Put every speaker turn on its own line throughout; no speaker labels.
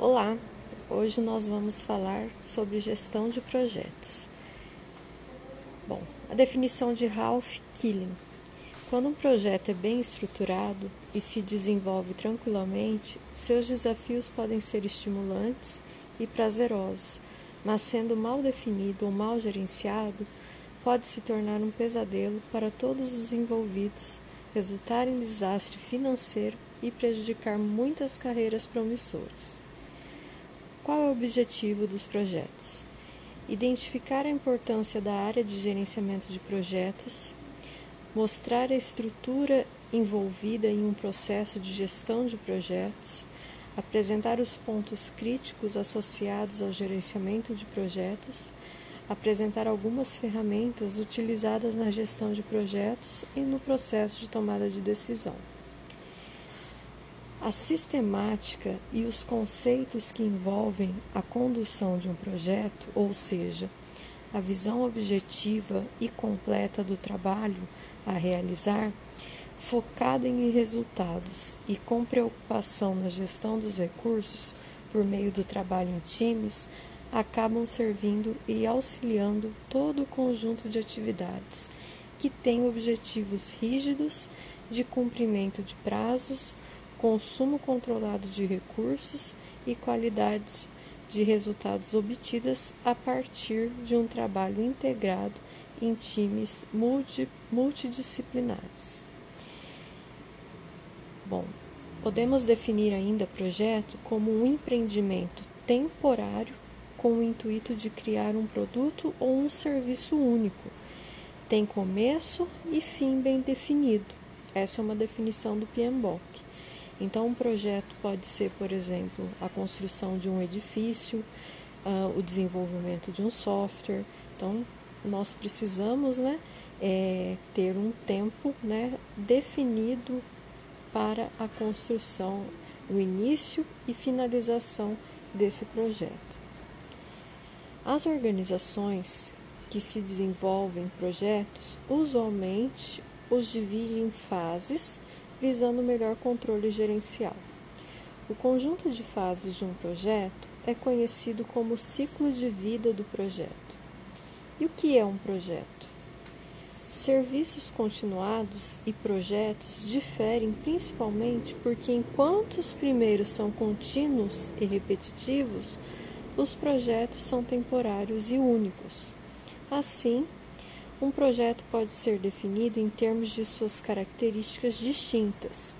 Olá, hoje nós vamos falar sobre gestão de projetos. Bom, a definição de Ralph Killing. Quando um projeto é bem estruturado e se desenvolve tranquilamente, seus desafios podem ser estimulantes e prazerosos, mas sendo mal definido ou mal gerenciado, pode se tornar um pesadelo para todos os envolvidos, resultar em desastre financeiro e prejudicar muitas carreiras promissoras. Qual é o objetivo dos projetos? Identificar a importância da área de gerenciamento de projetos, mostrar a estrutura envolvida em um processo de gestão de projetos, apresentar os pontos críticos associados ao gerenciamento de projetos, apresentar algumas ferramentas utilizadas na gestão de projetos e no processo de tomada de decisão. A sistemática e os conceitos que envolvem a condução de um projeto, ou seja, a visão objetiva e completa do trabalho a realizar, focada em resultados e com preocupação na gestão dos recursos por meio do trabalho em times, acabam servindo e auxiliando todo o conjunto de atividades que têm objetivos rígidos de cumprimento de prazos consumo controlado de recursos e qualidade de resultados obtidas a partir de um trabalho integrado em times multi, multidisciplinares. Bom, podemos definir ainda projeto como um empreendimento temporário com o intuito de criar um produto ou um serviço único. Tem começo e fim bem definido. Essa é uma definição do PMBOK. Então, um projeto pode ser, por exemplo, a construção de um edifício, uh, o desenvolvimento de um software. Então, nós precisamos né, é, ter um tempo né, definido para a construção, o início e finalização desse projeto. As organizações que se desenvolvem projetos usualmente os dividem em fases visando melhor controle gerencial. O conjunto de fases de um projeto é conhecido como ciclo de vida do projeto. E o que é um projeto? Serviços continuados e projetos diferem principalmente porque, enquanto os primeiros são contínuos e repetitivos, os projetos são temporários e únicos. Assim, um projeto pode ser definido em termos de suas características distintas.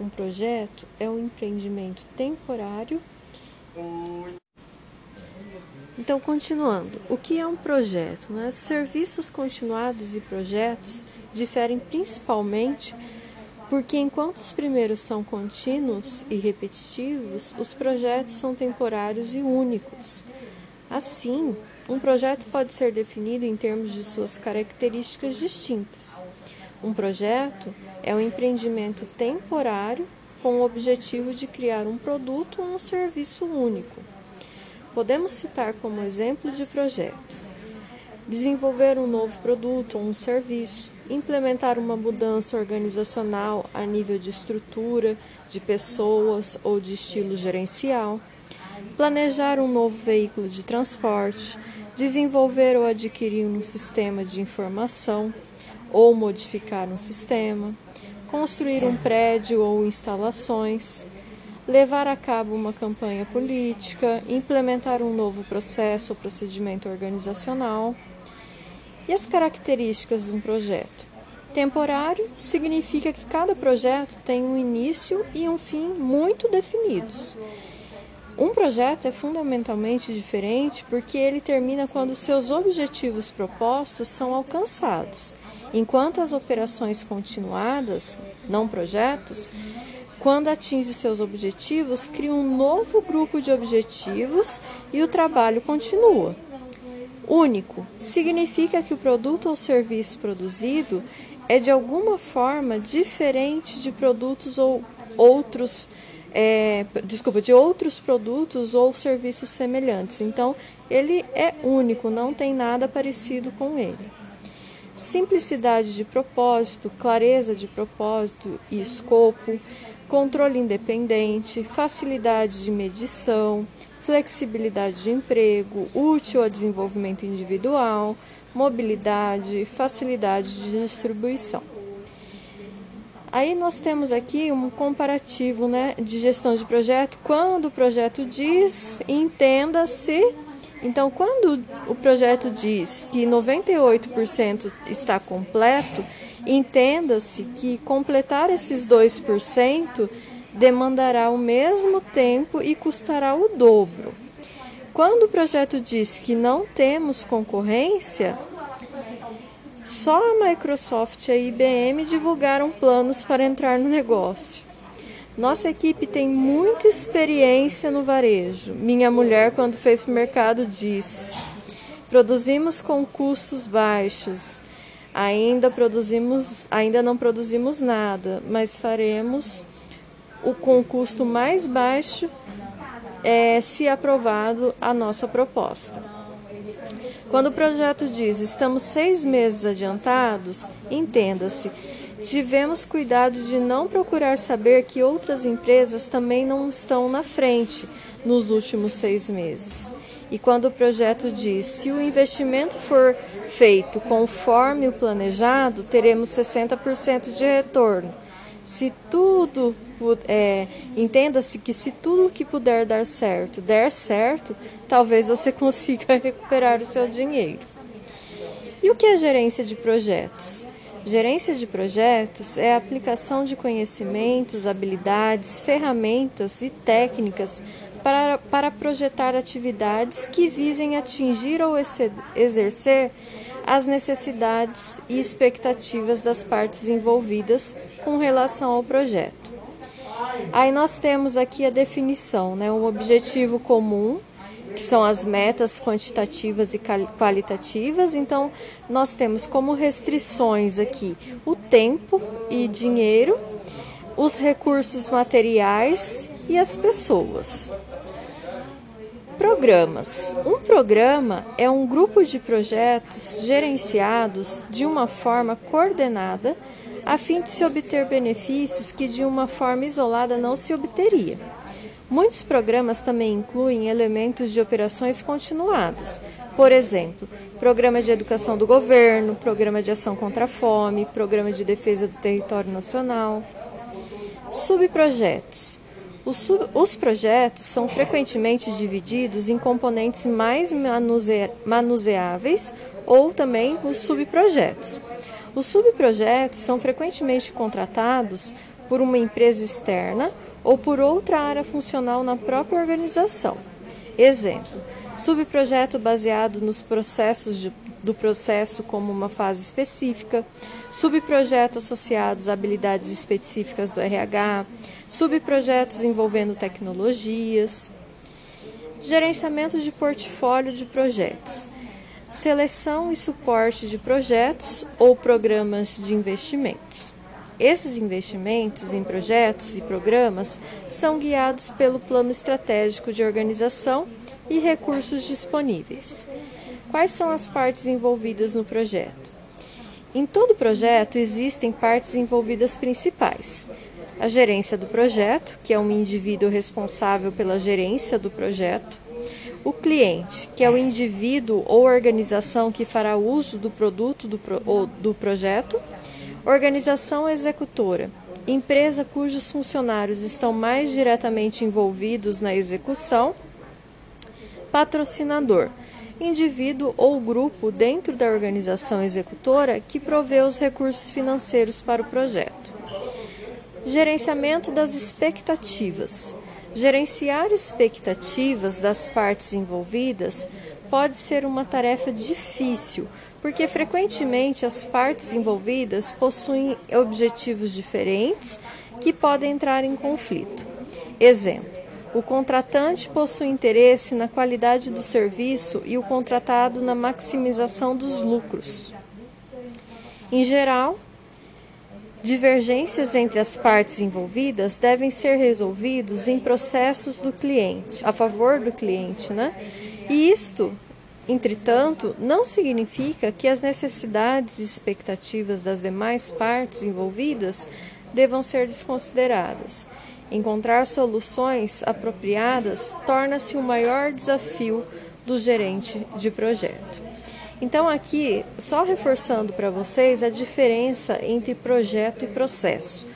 Um projeto é um empreendimento temporário. Então, continuando, o que é um projeto? Né? Serviços continuados e projetos diferem principalmente porque, enquanto os primeiros são contínuos e repetitivos, os projetos são temporários e únicos. Assim, um projeto pode ser definido em termos de suas características distintas. Um projeto é um empreendimento temporário com o objetivo de criar um produto ou um serviço único. Podemos citar como exemplo de projeto: desenvolver um novo produto ou um serviço, implementar uma mudança organizacional a nível de estrutura, de pessoas ou de estilo gerencial, planejar um novo veículo de transporte, desenvolver ou adquirir um sistema de informação ou modificar um sistema, construir um prédio ou instalações, levar a cabo uma campanha política, implementar um novo processo ou procedimento organizacional. E as características de um projeto? Temporário significa que cada projeto tem um início e um fim muito definidos um projeto é fundamentalmente diferente porque ele termina quando seus objetivos propostos são alcançados, enquanto as operações continuadas, não projetos, quando atinge seus objetivos, cria um novo grupo de objetivos e o trabalho continua. Único significa que o produto ou serviço produzido é de alguma forma diferente de produtos ou outros é, desculpa, de outros produtos ou serviços semelhantes. Então, ele é único, não tem nada parecido com ele. Simplicidade de propósito, clareza de propósito e escopo, controle independente, facilidade de medição, flexibilidade de emprego, útil a desenvolvimento individual, mobilidade, facilidade de distribuição. Aí nós temos aqui um comparativo né, de gestão de projeto. Quando o projeto diz, entenda-se. Então, quando o projeto diz que 98% está completo, entenda-se que completar esses 2% demandará o mesmo tempo e custará o dobro. Quando o projeto diz que não temos concorrência, só a Microsoft e a IBM divulgaram planos para entrar no negócio. Nossa equipe tem muita experiência no varejo. Minha mulher, quando fez o mercado, disse: produzimos com custos baixos. Ainda produzimos, ainda não produzimos nada, mas faremos o com custo mais baixo é, se aprovado a nossa proposta. Quando o projeto diz estamos seis meses adiantados, entenda-se, tivemos cuidado de não procurar saber que outras empresas também não estão na frente nos últimos seis meses. E quando o projeto diz se o investimento for feito conforme o planejado, teremos 60% de retorno. Se tudo é, entenda-se que se tudo que puder dar certo der certo, talvez você consiga recuperar o seu dinheiro. E o que é gerência de projetos? Gerência de projetos é a aplicação de conhecimentos, habilidades, ferramentas e técnicas para, para projetar atividades que visem atingir ou exercer as necessidades e expectativas das partes envolvidas com relação ao projeto. Aí nós temos aqui a definição, né? Um objetivo comum, que são as metas quantitativas e qualitativas. Então, nós temos como restrições aqui o tempo e dinheiro, os recursos materiais e as pessoas. Programas. Um programa é um grupo de projetos gerenciados de uma forma coordenada a fim de se obter benefícios que de uma forma isolada não se obteria. Muitos programas também incluem elementos de operações continuadas, por exemplo, programa de educação do governo, programa de ação contra a fome, programa de defesa do território nacional. Subprojetos. Os, sub, os projetos são frequentemente divididos em componentes mais manuse, manuseáveis ou também os subprojetos. Os subprojetos são frequentemente contratados por uma empresa externa ou por outra área funcional na própria organização. Exemplo: subprojeto baseado nos processos de, do processo como uma fase específica, subprojetos associados a habilidades específicas do RH, subprojetos envolvendo tecnologias, gerenciamento de portfólio de projetos seleção e suporte de projetos ou programas de investimentos. Esses investimentos em projetos e programas são guiados pelo plano estratégico de organização e recursos disponíveis. Quais são as partes envolvidas no projeto? Em todo projeto existem partes envolvidas principais. A gerência do projeto, que é um indivíduo responsável pela gerência do projeto, o cliente, que é o indivíduo ou organização que fará uso do produto do, pro, ou do projeto. Organização executora, empresa cujos funcionários estão mais diretamente envolvidos na execução. Patrocinador, indivíduo ou grupo dentro da organização executora que provê os recursos financeiros para o projeto. Gerenciamento das expectativas Gerenciar expectativas das partes envolvidas pode ser uma tarefa difícil, porque frequentemente as partes envolvidas possuem objetivos diferentes que podem entrar em conflito. Exemplo: o contratante possui interesse na qualidade do serviço e o contratado na maximização dos lucros. Em geral, Divergências entre as partes envolvidas devem ser resolvidos em processos do cliente, a favor do cliente, né? E isto, entretanto, não significa que as necessidades e expectativas das demais partes envolvidas devam ser desconsideradas. Encontrar soluções apropriadas torna-se o maior desafio do gerente de projeto. Então, aqui, só reforçando para vocês a diferença entre projeto e processo.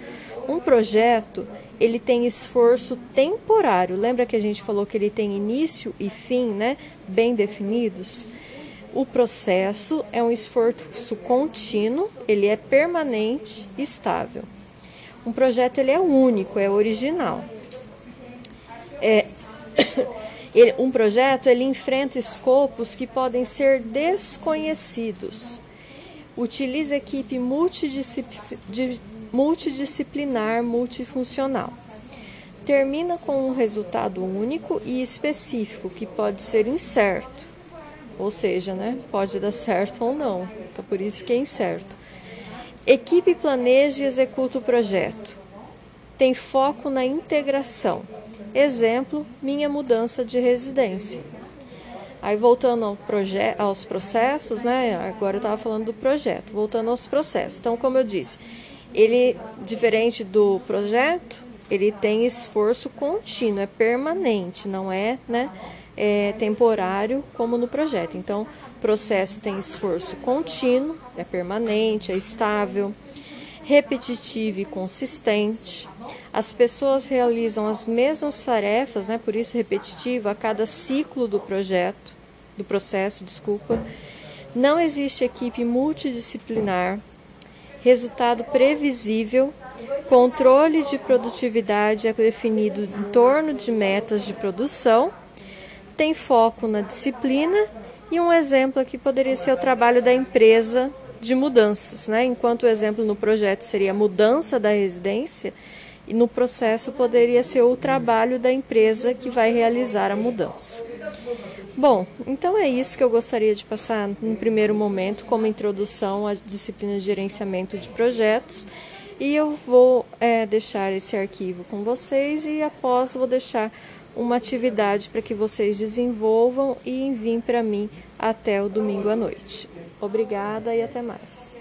Um projeto ele tem esforço temporário. Lembra que a gente falou que ele tem início e fim, né? Bem definidos. O processo é um esforço contínuo, ele é permanente, estável. Um projeto ele é único, é original. É, um projeto ele enfrenta escopos que podem ser desconhecidos. Utiliza equipe multidisciplinar multidisciplinar, multifuncional. Termina com um resultado único e específico que pode ser incerto, ou seja, né, pode dar certo ou não. Então por isso que é incerto. Equipe planeja e executa o projeto. Tem foco na integração. Exemplo, minha mudança de residência. Aí voltando ao aos processos, né? Agora eu estava falando do projeto, voltando aos processos. Então, como eu disse, ele, diferente do projeto, ele tem esforço contínuo, é permanente, não é, né, é temporário como no projeto. Então, processo tem esforço contínuo, é permanente, é estável, repetitivo e consistente. As pessoas realizam as mesmas tarefas, né, por isso repetitivo, a cada ciclo do projeto, do processo, desculpa. Não existe equipe multidisciplinar resultado previsível, controle de produtividade é definido em torno de metas de produção, tem foco na disciplina e um exemplo aqui poderia ser o trabalho da empresa de mudanças, né? Enquanto o exemplo no projeto seria a mudança da residência, e no processo poderia ser o trabalho da empresa que vai realizar a mudança. Bom, então é isso que eu gostaria de passar no primeiro momento como introdução à disciplina de gerenciamento de projetos. E eu vou é, deixar esse arquivo com vocês e após vou deixar uma atividade para que vocês desenvolvam e enviem para mim até o domingo à noite. Obrigada e até mais.